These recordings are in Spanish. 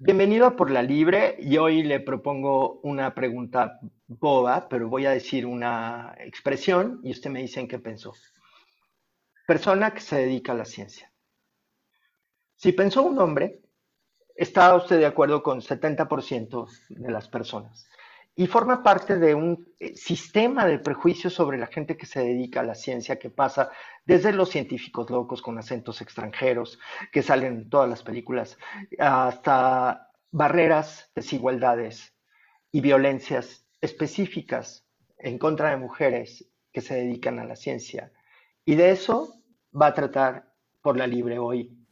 Bienvenido a Por la Libre y hoy le propongo una pregunta boba, pero voy a decir una expresión y usted me dice en qué pensó. Persona que se dedica a la ciencia. Si pensó un hombre, está usted de acuerdo con 70% de las personas y forma parte de un eh, sistema de prejuicios sobre la gente que se dedica a la ciencia, que pasa desde los científicos locos con acentos extranjeros, que salen en todas las películas, hasta barreras, desigualdades y violencias específicas en contra de mujeres que se dedican a la ciencia. Y de eso va a tratar por la libre hoy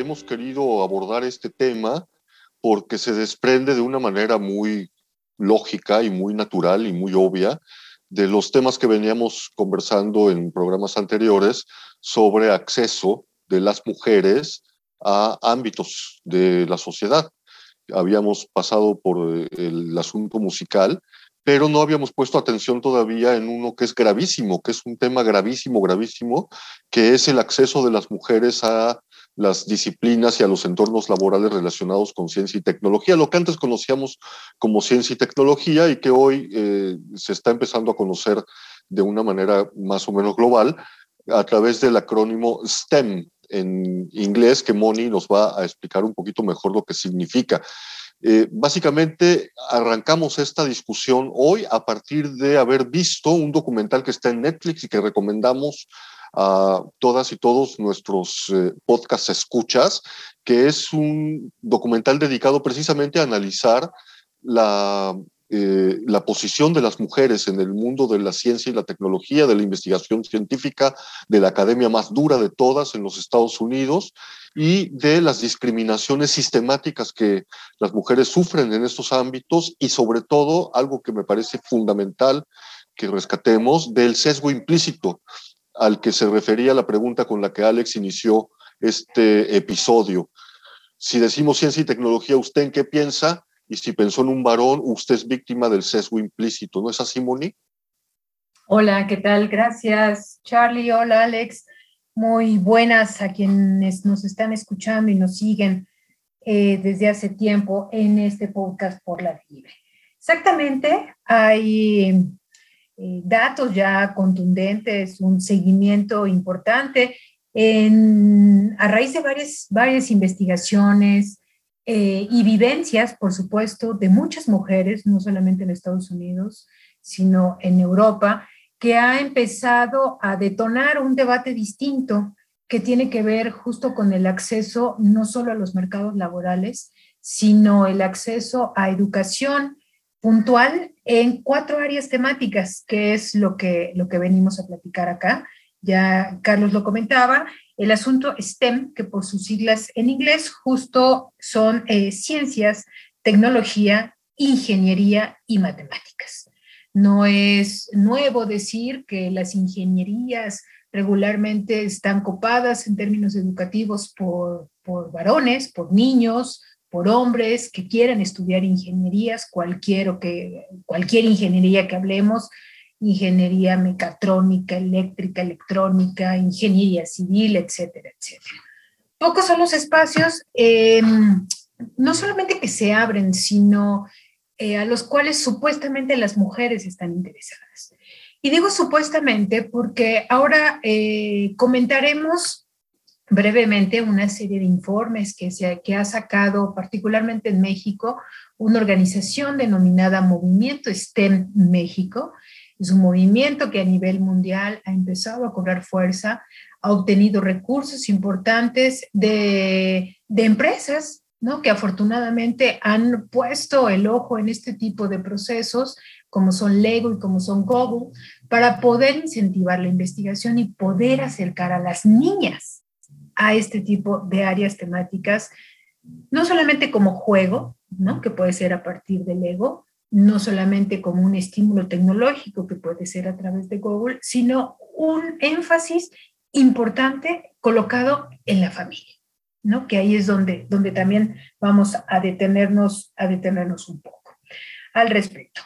hemos querido abordar este tema porque se desprende de una manera muy lógica y muy natural y muy obvia de los temas que veníamos conversando en programas anteriores sobre acceso de las mujeres a ámbitos de la sociedad. Habíamos pasado por el asunto musical, pero no habíamos puesto atención todavía en uno que es gravísimo, que es un tema gravísimo, gravísimo, que es el acceso de las mujeres a las disciplinas y a los entornos laborales relacionados con ciencia y tecnología, lo que antes conocíamos como ciencia y tecnología y que hoy eh, se está empezando a conocer de una manera más o menos global a través del acrónimo STEM en inglés, que Moni nos va a explicar un poquito mejor lo que significa. Eh, básicamente arrancamos esta discusión hoy a partir de haber visto un documental que está en Netflix y que recomendamos a todas y todos nuestros eh, podcast escuchas, que es un documental dedicado precisamente a analizar la, eh, la posición de las mujeres en el mundo de la ciencia y la tecnología, de la investigación científica, de la academia más dura de todas en los Estados Unidos y de las discriminaciones sistemáticas que las mujeres sufren en estos ámbitos y sobre todo algo que me parece fundamental que rescatemos del sesgo implícito al que se refería la pregunta con la que Alex inició este episodio. Si decimos ciencia y tecnología, ¿usted en qué piensa? Y si pensó en un varón, usted es víctima del sesgo implícito, ¿no es así, Moni? Hola, ¿qué tal? Gracias, Charlie. Hola, Alex. Muy buenas a quienes nos están escuchando y nos siguen eh, desde hace tiempo en este podcast por la libre. Exactamente, hay eh, datos ya contundentes, un seguimiento importante. En, a raíz de varias, investigaciones eh, y vivencias, por supuesto, de muchas mujeres, no solamente en Estados Unidos, sino en Europa, que ha empezado a detonar un debate distinto que tiene que ver justo con el acceso no solo a los mercados laborales, sino el acceso a educación puntual en cuatro áreas temáticas, que es lo que, lo que venimos a platicar acá. Ya Carlos lo comentaba, el asunto STEM, que por sus siglas en inglés justo son eh, ciencias, tecnología, ingeniería y matemáticas. No es nuevo decir que las ingenierías regularmente están copadas en términos educativos por, por varones, por niños, por hombres que quieran estudiar ingenierías, cualquier, o que, cualquier ingeniería que hablemos, ingeniería mecatrónica, eléctrica, electrónica, ingeniería civil, etcétera, etcétera. Pocos son los espacios, em, no solamente que se abren, sino eh, a los cuales supuestamente las mujeres están interesadas. Y digo supuestamente porque ahora eh, comentaremos brevemente una serie de informes que, se, que ha sacado particularmente en México una organización denominada Movimiento STEM México. Es un movimiento que a nivel mundial ha empezado a cobrar fuerza, ha obtenido recursos importantes de, de empresas ¿no? que afortunadamente han puesto el ojo en este tipo de procesos, como son Lego y como son Google, para poder incentivar la investigación y poder acercar a las niñas a este tipo de áreas temáticas, no solamente como juego, ¿no? que puede ser a partir del ego, no solamente como un estímulo tecnológico que puede ser a través de Google, sino un énfasis importante colocado en la familia, ¿no? que ahí es donde, donde también vamos a detenernos, a detenernos un poco. al respecto.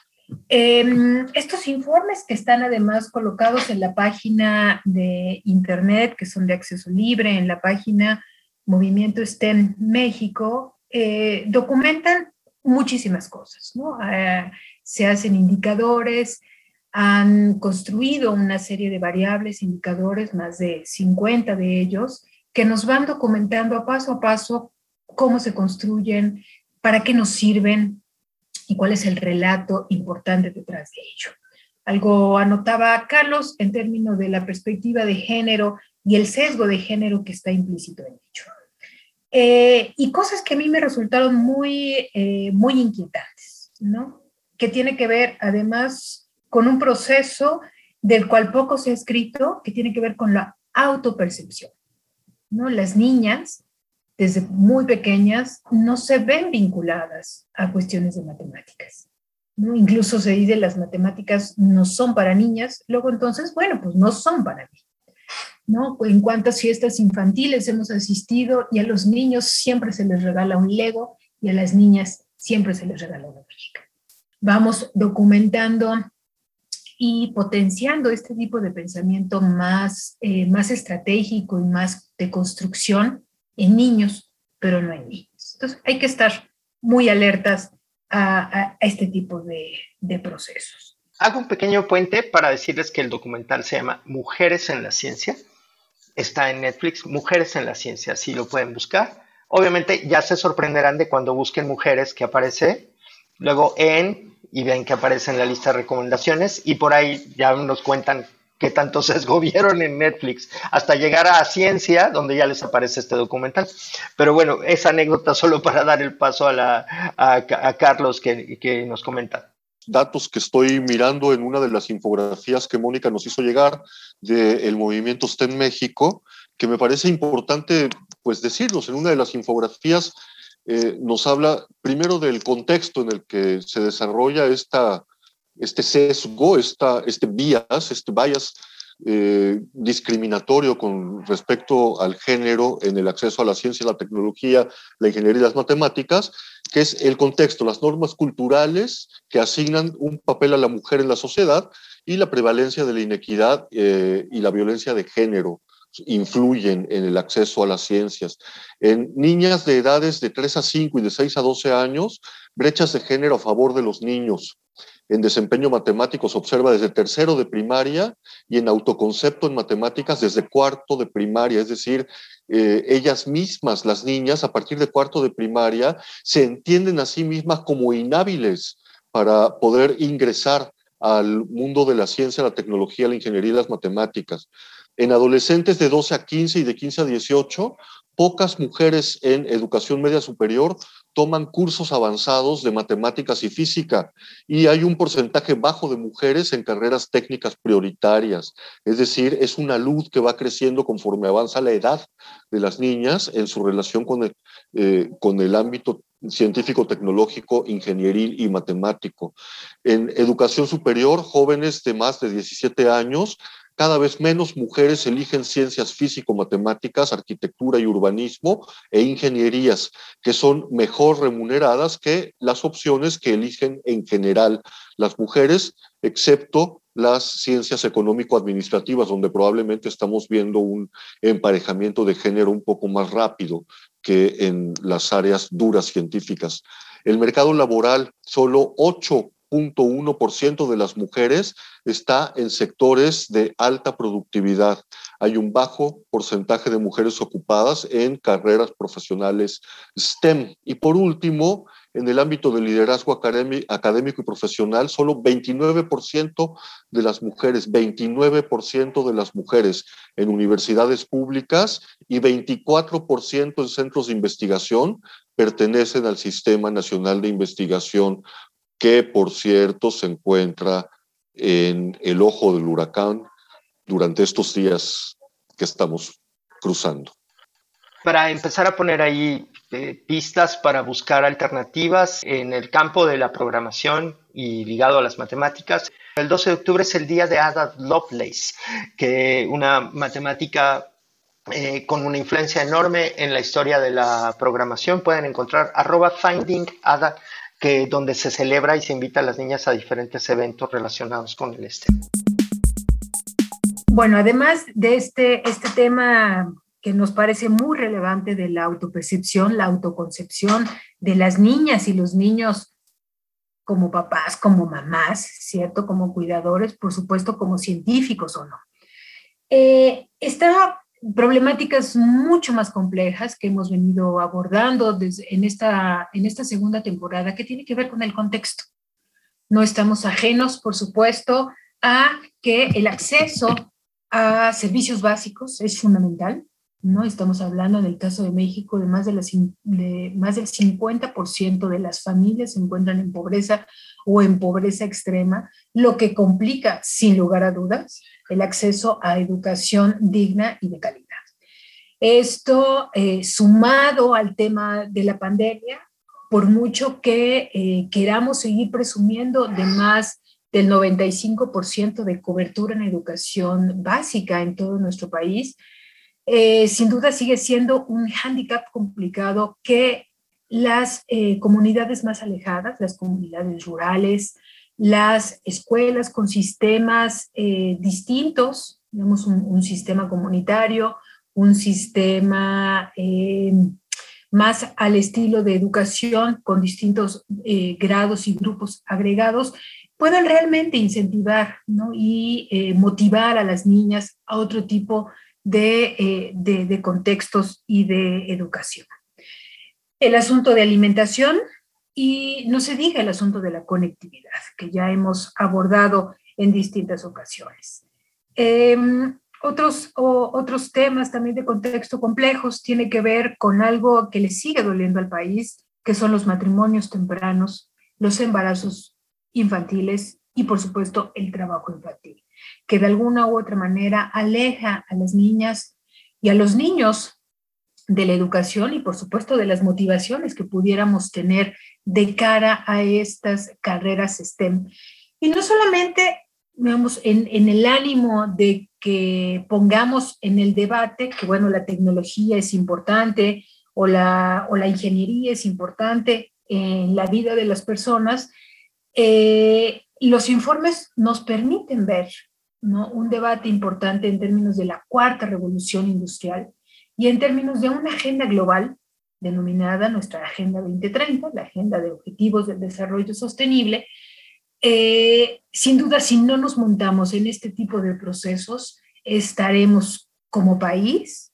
Em, estos informes que están además colocados en la página de internet, que son de acceso libre, en la página Movimiento STEM México, eh, documentan muchísimas cosas. Eh, se hacen indicadores, han construido una serie de variables, indicadores, más de 50 de ellos, que nos van documentando a paso a paso cómo se construyen, para qué nos sirven y cuál es el relato importante detrás de ello. Algo anotaba Carlos en términos de la perspectiva de género y el sesgo de género que está implícito en ello. Eh, y cosas que a mí me resultaron muy, eh, muy inquietantes, ¿no? Que tiene que ver además con un proceso del cual poco se ha escrito, que tiene que ver con la autopercepción, ¿no? Las niñas, desde muy pequeñas, no se ven vinculadas a cuestiones de matemáticas. ¿no? Incluso se dice las matemáticas no son para niñas, luego entonces, bueno, pues no son para mí. ¿no? En cuántas fiestas infantiles hemos asistido y a los niños siempre se les regala un Lego y a las niñas siempre se les regala una muñeca. Vamos documentando y potenciando este tipo de pensamiento más, eh, más estratégico y más de construcción en niños, pero no en niños. Entonces hay que estar muy alertas a, este tipo de, de procesos. Hago un pequeño puente para decirles que el documental se llama Mujeres en la Ciencia está en Netflix, Mujeres en la Ciencia, si lo pueden buscar. Obviamente ya se sorprenderán de cuando busquen mujeres que aparece, luego en y ven que aparece en la lista de recomendaciones y por ahí ya nos cuentan qué tanto sesgo vieron en Netflix, hasta llegar a Ciencia, donde ya les aparece este documental. Pero bueno, esa anécdota solo para dar el paso a, la, a, Carlos que, que nos comenta datos que estoy mirando en una de las infografías que Mónica nos hizo llegar del movimiento STEM México, que me parece importante pues decirlos. En una de las infografías eh, nos habla primero del contexto en el que se desarrolla esta, este sesgo, esta, este bias, este bias eh, discriminatorio con respecto al género en el acceso a la ciencia, la tecnología, la ingeniería y las matemáticas, que es el contexto, las normas culturales que asignan un papel a la mujer en la sociedad y la prevalencia de la inequidad eh, y la violencia de género influyen en el acceso a las ciencias. En niñas de edades de 3 a 5 y de 6 a 12 años, brechas de género a favor de los niños en desempeño matemático se observa desde tercero de primaria y en autoconcepto en matemáticas desde cuarto de primaria, es decir, eh, ellas mismas, las niñas, a partir de cuarto de primaria, se entienden a sí mismas como inhábiles para poder ingresar al mundo de la ciencia, la tecnología, la ingeniería las matemáticas. En adolescentes de 12 a 15 y de 15 a 18, pocas mujeres en educación media superior toman cursos avanzados de matemáticas y física y hay un porcentaje bajo de mujeres en carreras técnicas prioritarias. Es decir, es una luz que va creciendo conforme avanza la edad de las niñas en su relación con el, eh, con el ámbito científico, tecnológico, ingenieril y matemático. En educación superior, jóvenes de más de 17 años cada vez menos mujeres eligen ciencias físico-matemáticas, arquitectura y urbanismo e ingenierías, que son mejor remuneradas que las opciones que eligen en general las mujeres, excepto las ciencias económico-administrativas, donde probablemente estamos viendo un emparejamiento de género un poco más rápido que en las áreas duras científicas. El mercado laboral, solo 8 ciento de las mujeres está en sectores de alta productividad. Hay un bajo porcentaje de mujeres ocupadas en carreras profesionales STEM. Y por último, en el ámbito del liderazgo académico y profesional, solo 29% de las mujeres, 29% de las mujeres en universidades públicas y 24% en centros de investigación pertenecen al Sistema Nacional de Investigación que por cierto se encuentra en el ojo del huracán durante estos días que estamos cruzando. Para empezar a poner ahí eh, pistas para buscar alternativas en el campo de la programación y ligado a las matemáticas, el 12 de octubre es el día de Ada Lovelace, que una matemática eh, con una influencia enorme en la historia de la programación. Pueden encontrar arroba finding Ada donde se celebra y se invita a las niñas a diferentes eventos relacionados con el STEM. Bueno, además de este, este tema que nos parece muy relevante de la autopercepción, la autoconcepción de las niñas y los niños como papás, como mamás, ¿cierto? Como cuidadores, por supuesto, como científicos o no. Eh, problemáticas mucho más complejas que hemos venido abordando desde, en, esta, en esta segunda temporada, que tiene que ver con el contexto. No estamos ajenos, por supuesto, a que el acceso a servicios básicos es fundamental. ¿no? Estamos hablando en el caso de México de más, de, las, de más del 50% de las familias se encuentran en pobreza o en pobreza extrema, lo que complica, sin lugar a dudas, el acceso a educación digna y de calidad. Esto eh, sumado al tema de la pandemia, por mucho que eh, queramos seguir presumiendo de más del 95% de cobertura en educación básica en todo nuestro país, eh, sin duda sigue siendo un hándicap complicado que las comunidades más alejadas, las comunidades rurales, las escuelas con sistemas eh, distintos, digamos un, sistema comunitario, un sistema eh, más al estilo de educación con distintos eh, grados y grupos agregados, puedan realmente incentivar y motivar a las niñas a otro tipo de, de contextos y de educación. El asunto de alimentación y no se diga el asunto de la conectividad, que ya hemos abordado en distintas ocasiones. Em, otros, otros temas también de contexto complejos tienen que ver con algo que le sigue doliendo al país, que son los matrimonios tempranos, los embarazos infantiles y, por supuesto, el trabajo infantil, que de alguna u otra manera aleja a las niñas y a los niños de la educación y por supuesto de las motivaciones que pudiéramos tener de cara a estas carreras STEM. Y no solamente, digamos, en, en el ánimo de que pongamos en el debate que, bueno, la tecnología es importante o la, o la ingeniería es importante en la vida de las personas, eh, los informes nos permiten ver ¿no? un debate importante en términos de la cuarta revolución industrial y en términos de una agenda global denominada nuestra Agenda 2030, la Agenda de Objetivos del Desarrollo Sostenible, eh, sin duda, si no nos montamos en este tipo de procesos, estaremos como país,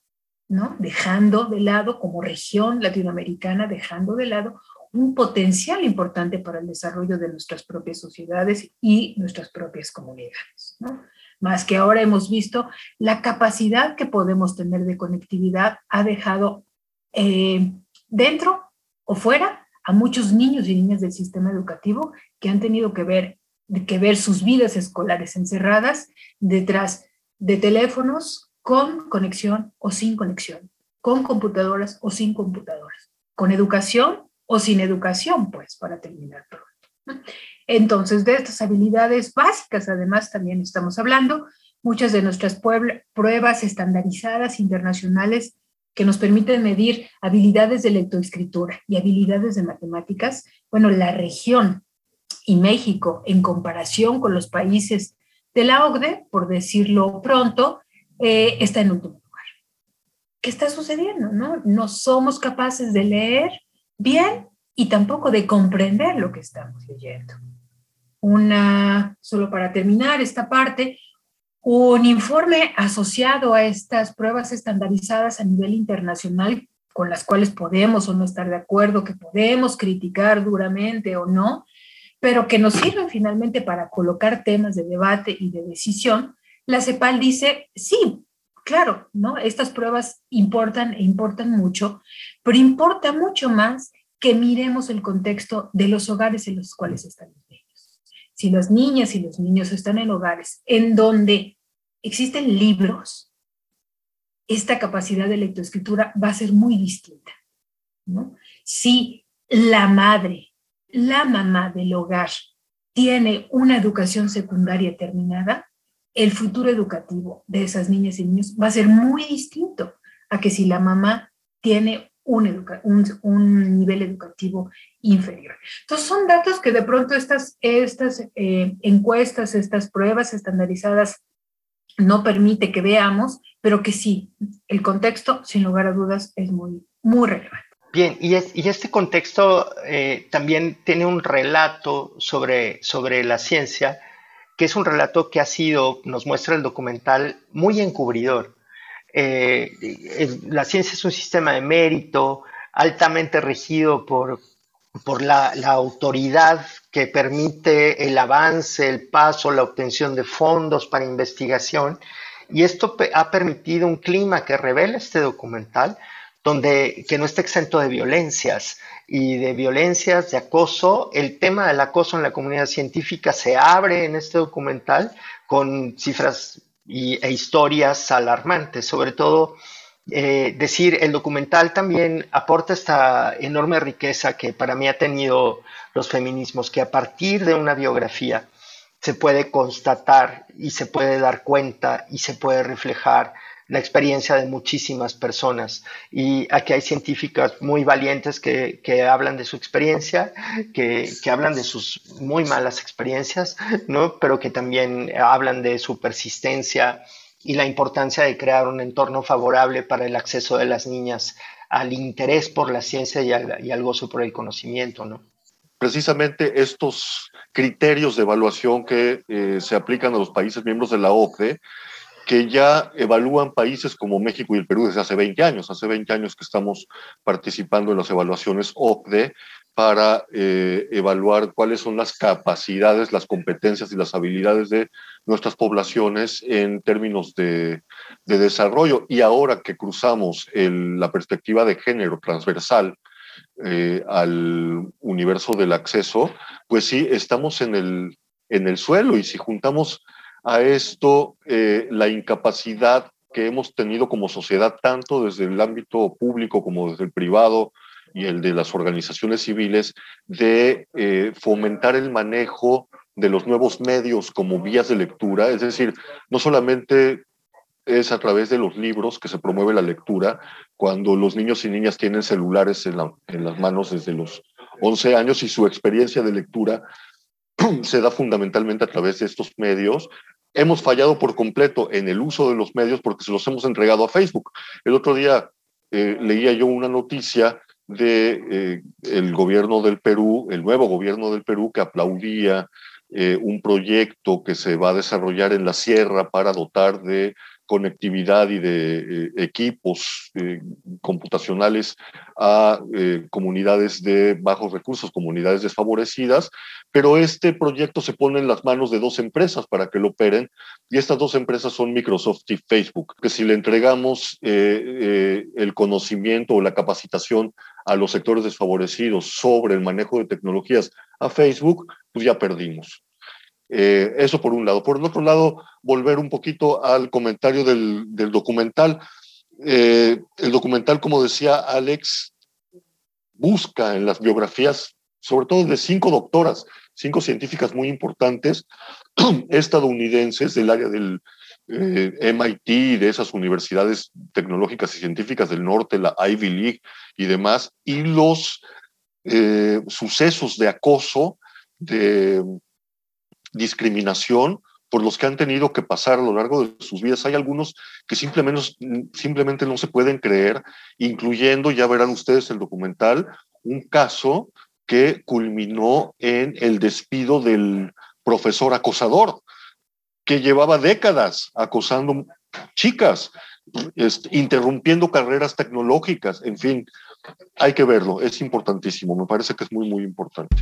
¿no? Dejando de lado, como región latinoamericana, dejando de lado un potencial importante para el desarrollo de nuestras propias sociedades y nuestras propias comunidades, ¿no? Más que ahora hemos visto la capacidad que podemos tener de conectividad ha dejado eh, dentro o fuera a muchos niños y niñas del sistema educativo que han tenido que ver, que ver sus vidas escolares encerradas detrás de teléfonos con conexión o sin conexión, con computadoras o sin computadoras, con educación o sin educación, pues, para terminar. Entonces, de estas habilidades básicas, además, también estamos hablando, muchas de nuestras pruebas estandarizadas internacionales que nos permiten medir habilidades de lectoescritura y habilidades de matemáticas, bueno, la región y México, en comparación con los países de la OCDE, por decirlo pronto, eh, está en último lugar. ¿Qué está sucediendo? No? no somos capaces de leer bien y tampoco de comprender lo que estamos leyendo. Una, solo para terminar esta parte, un informe asociado a estas pruebas estandarizadas a nivel internacional con las cuales podemos o no estar de acuerdo, que podemos criticar duramente o no, pero que nos sirven finalmente para colocar temas de debate y de decisión, la CEPAL dice, sí, claro, ¿no? Estas pruebas importan e importan mucho, pero importa mucho más que miremos el contexto de los hogares en los cuales están. Si las niñas y los niños están en hogares en donde existen libros, esta capacidad de lectoescritura va a ser muy distinta. ¿no? Si la madre, la mamá del hogar tiene una educación secundaria terminada, el futuro educativo de esas niñas y niños va a ser muy distinto a que si la mamá tiene un, un, nivel educativo inferior. Entonces, son datos que de pronto estas, estas eh, encuestas, estas pruebas estandarizadas no permite que veamos, pero que sí, el contexto, sin lugar a dudas, es muy, muy relevante. Bien, y, este contexto eh, también tiene un relato sobre, sobre la ciencia, que es un relato que ha sido, nos muestra el documental, muy encubridor. Eh, la ciencia es un sistema de mérito altamente regido por, por la, la, autoridad que permite el avance, el paso, la obtención de fondos para investigación. Y esto ha permitido un clima que revela este documental, donde que no está exento de violencias y de violencias, de acoso. El tema del acoso en la comunidad científica se abre en este documental con cifras y, e historias alarmantes, sobre todo eh, decir, el documental también aporta esta enorme riqueza que para mí ha tenido los feminismos, que a partir de una biografía se puede constatar y se puede dar cuenta y se puede reflejar la experiencia de muchísimas personas. Y aquí hay científicas muy valientes que, que hablan de su experiencia, que, que, hablan de sus muy malas experiencias, ¿no? pero que también hablan de su persistencia y la importancia de crear un entorno favorable para el acceso de las niñas al interés por la ciencia y al, y al gozo por el conocimiento. ¿no? Precisamente estos criterios de evaluación que eh, se aplican a los países miembros de la OCDE que ya evalúan países como México y el Perú desde hace 20 años. Hace 20 años que estamos participando en las evaluaciones OCDE para eh, evaluar cuáles son las capacidades, las competencias y las habilidades de nuestras poblaciones en términos de, de desarrollo. Y ahora que cruzamos la perspectiva de género transversal eh, al universo del acceso, pues sí, estamos en el, en el suelo y si juntamos a esto eh, la incapacidad que hemos tenido como sociedad, tanto desde el ámbito público como desde el privado y el de las organizaciones civiles, de eh, fomentar el manejo de los nuevos medios como vías de lectura, es decir, no solamente es a través de los libros que se promueve la lectura, cuando los niños y niñas tienen celulares en, las manos desde los 11 años y su experiencia de lectura se da fundamentalmente a través de estos medios. Hemos fallado por completo en el uso de los medios porque se los hemos entregado a Facebook. El otro día eh, leía yo una noticia de eh, el gobierno del Perú, el nuevo gobierno del Perú, que aplaudía eh, un proyecto que se va a desarrollar en la sierra para dotar de conectividad y de eh, equipos eh, computacionales a eh, comunidades de bajos recursos, comunidades desfavorecidas, pero este proyecto se pone en las manos de dos empresas para que lo operen y estas dos empresas son Microsoft y Facebook, que si le entregamos el conocimiento o la capacitación a los sectores desfavorecidos sobre el manejo de tecnologías a Facebook, pues ya perdimos. Eh, eso por un lado. Por el otro lado, volver un poquito al comentario del, documental. Eh, el documental, como decía Alex, busca en las biografías, sobre todo de cinco doctoras, cinco científicas muy importantes, estadounidenses del área del eh, MIT, de esas universidades tecnológicas y científicas del norte, la Ivy League y demás, y los sucesos de acoso, de discriminación por los que han tenido que pasar a lo largo de sus vidas. Hay algunos que simplemente, simplemente no se pueden creer, incluyendo, ya verán ustedes el documental, un caso que culminó en el despido del profesor acosador, que llevaba décadas acosando chicas, interrumpiendo carreras tecnológicas, en fin, hay que verlo, es importantísimo, me parece que es muy, muy importante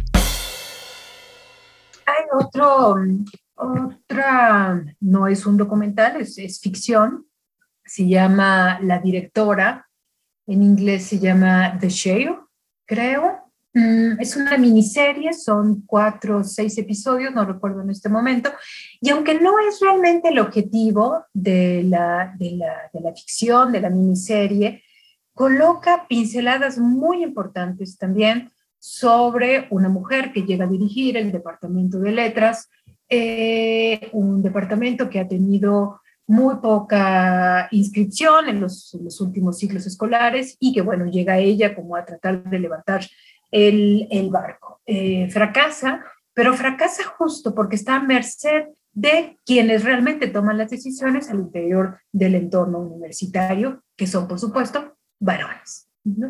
otro, otra, no es un documental, es, es ficción, se llama La directora, en inglés se llama The Shale, creo. Mm, es una miniserie, son cuatro o seis episodios, no recuerdo en este momento, y aunque no es realmente el objetivo de la, de la, de la ficción, de la miniserie, coloca pinceladas muy importantes también sobre una mujer que llega a dirigir el Departamento de Letras, eh, un departamento que ha tenido muy poca inscripción en los, últimos ciclos escolares y que, bueno, llega ella como a tratar de levantar el, barco. Eh, fracasa, pero fracasa justo porque está a merced de quienes realmente toman las decisiones al interior del entorno universitario, que son, por supuesto, varones.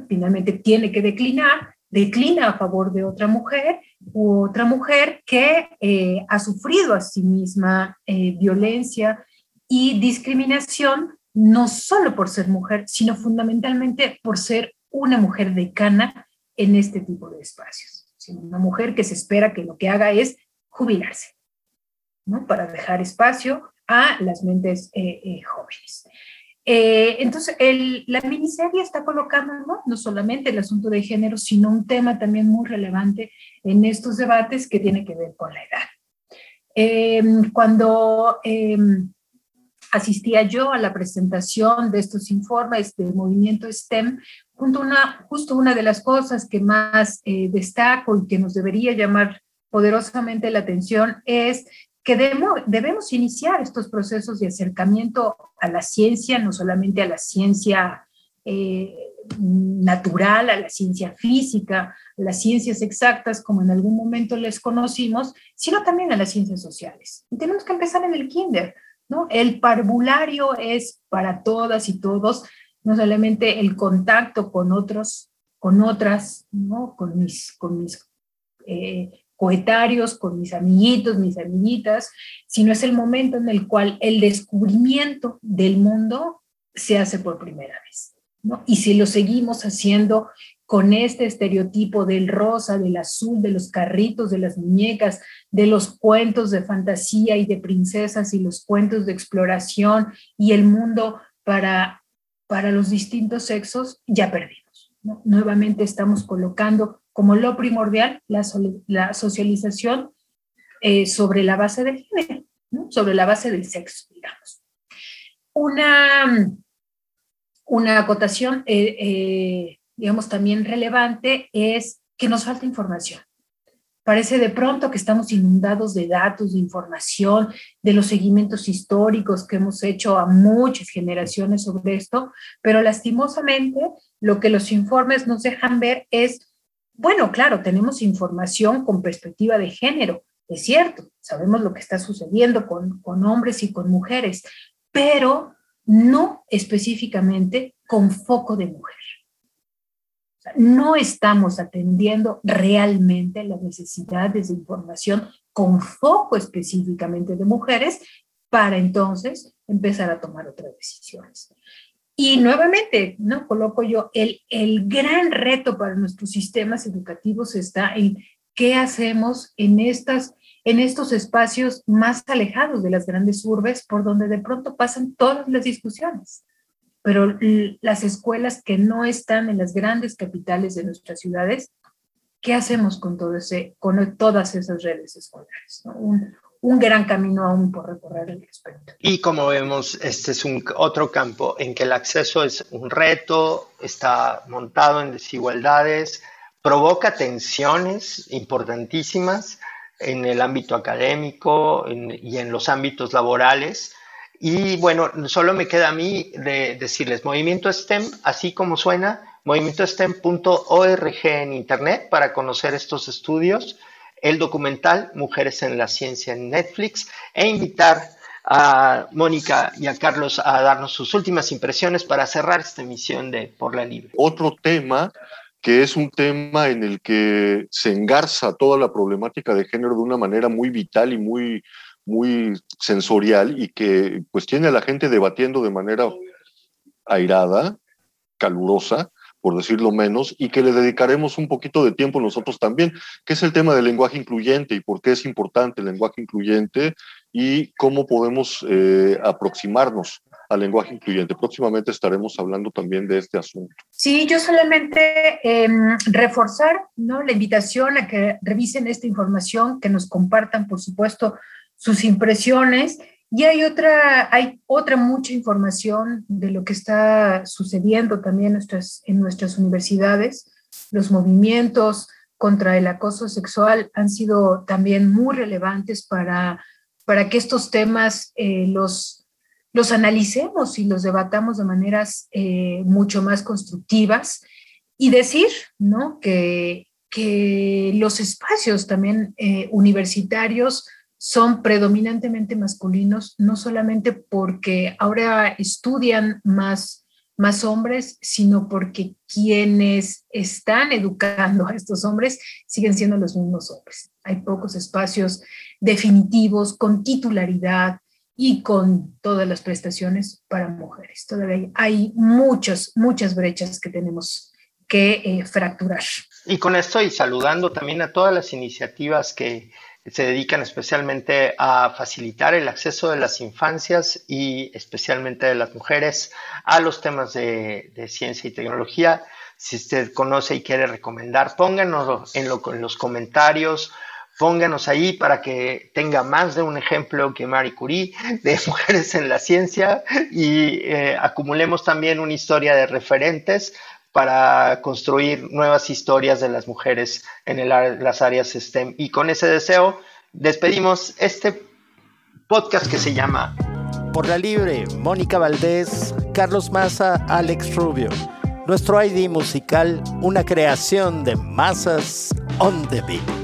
Finalmente tiene que declinar, declina a favor de otra mujer u otra mujer que eh, ha sufrido a sí misma eh, violencia y discriminación, no solo por ser mujer, sino fundamentalmente por ser una mujer decana en este tipo de espacios. Una mujer que se espera que lo que haga es jubilarse, ¿no? Para dejar espacio a las mentes eh, jóvenes. Eh, entonces, la miniserie está colocando ¿no? no solamente el asunto de género, sino un tema también muy relevante en estos debates que tiene que ver con la edad. Em, cuando em, asistía yo a la presentación de estos informes del movimiento STEM, junto una, justo una de las cosas que más eh, destaco y que nos debería llamar poderosamente la atención es que debemos, iniciar estos procesos de acercamiento a la ciencia, no solamente a la ciencia eh, natural, a la ciencia física, a las ciencias exactas, como en algún momento les conocimos, sino también a las ciencias sociales. Y tenemos que empezar en el kinder, ¿no? El parvulario es para todas y todos, no solamente el contacto con otros, con otras, ¿no? Con mis, con mis eh, coetarios, con mis amiguitos, mis amiguitas, sino es el momento en el cual el descubrimiento del mundo se hace por primera vez. ¿no? Y si lo seguimos haciendo con este estereotipo del rosa, del azul, de los carritos, de las muñecas, de los cuentos de fantasía y de princesas y los cuentos de exploración y el mundo para, para los distintos sexos, ya perdimos. Nuevamente estamos colocando como lo primordial la, socialización eh, sobre la base del género, sobre la base del sexo, digamos. Una, una acotación, eh, eh, digamos, también relevante es que nos falta información. Parece de pronto que estamos inundados de datos, de información, de los seguimientos históricos que hemos hecho a muchas generaciones sobre esto, pero lastimosamente lo que los informes nos dejan ver es bueno, claro, tenemos información con perspectiva de género, es cierto, sabemos lo que está sucediendo con, hombres y con mujeres, pero no específicamente con foco de mujer. no estamos atendiendo realmente las necesidades de información con foco específicamente de mujeres para entonces empezar a tomar otras decisiones. Y nuevamente, ¿no? Coloco yo, el, el gran reto para nuestros sistemas educativos está en qué hacemos en, estas, en estos espacios más alejados de las grandes urbes, por donde de pronto pasan todas las discusiones. Pero las escuelas que no están en las grandes capitales de nuestras ciudades, ¿qué hacemos con, todo ese, con todas esas redes escolares? Un, un gran camino aún por recorrer al respecto. Y como vemos, este es un otro campo en que el acceso es un reto, está montado en desigualdades, provoca tensiones importantísimas en el ámbito académico y en los ámbitos laborales. Y bueno, solo me queda a mí de decirles, Movimiento STEM, así como suena, movimientostem.org en Internet para conocer estos estudios el documental Mujeres en la Ciencia en Netflix e invitar a Mónica y a Carlos a darnos sus últimas impresiones para cerrar esta emisión de Por la Libre. Otro tema que es un tema en el que se engarza toda la problemática de género de una manera muy vital y muy, muy sensorial y que pues tiene a la gente debatiendo de manera airada, calurosa, por decirlo menos, y que le dedicaremos un poquito de tiempo nosotros también, que es el tema del lenguaje incluyente y por qué es importante el lenguaje incluyente y cómo podemos eh, aproximarnos al lenguaje incluyente. Próximamente estaremos hablando también de este asunto. Sí, yo solamente em, reforzar ¿no? la invitación a que revisen esta información, que nos compartan, por supuesto, sus impresiones y hay otra, hay otra mucha información de lo que está sucediendo también en nuestras, universidades. Los movimientos contra el acoso sexual han sido también muy relevantes para, para que estos temas eh, los, los analicemos y los debatamos de maneras eh, mucho más constructivas y decir, ¿no? Que, que los espacios también eh, universitarios son predominantemente masculinos, no solamente porque ahora estudian más, más hombres, sino porque quienes están educando a estos hombres siguen siendo los mismos hombres. Hay pocos espacios definitivos con titularidad y con todas las prestaciones para mujeres. Todavía hay muchas, muchas brechas que tenemos que eh, fracturar. Y con esto y saludando también a todas las iniciativas que se dedican especialmente a facilitar el acceso de las infancias y especialmente de las mujeres a los temas de, ciencia y tecnología. Si usted conoce y quiere recomendar, pónganos en, los comentarios pónganos ahí para que tenga más de un ejemplo que Marie Curie de mujeres en la ciencia y eh, acumulemos también una historia de referentes para construir nuevas historias de las mujeres en las áreas STEM. Y con ese deseo despedimos este podcast que se llama Por la Libre, Mónica Valdés, Carlos Maza, Alex Rubio. Nuestro ID musical, una creación de Masas on the Beat.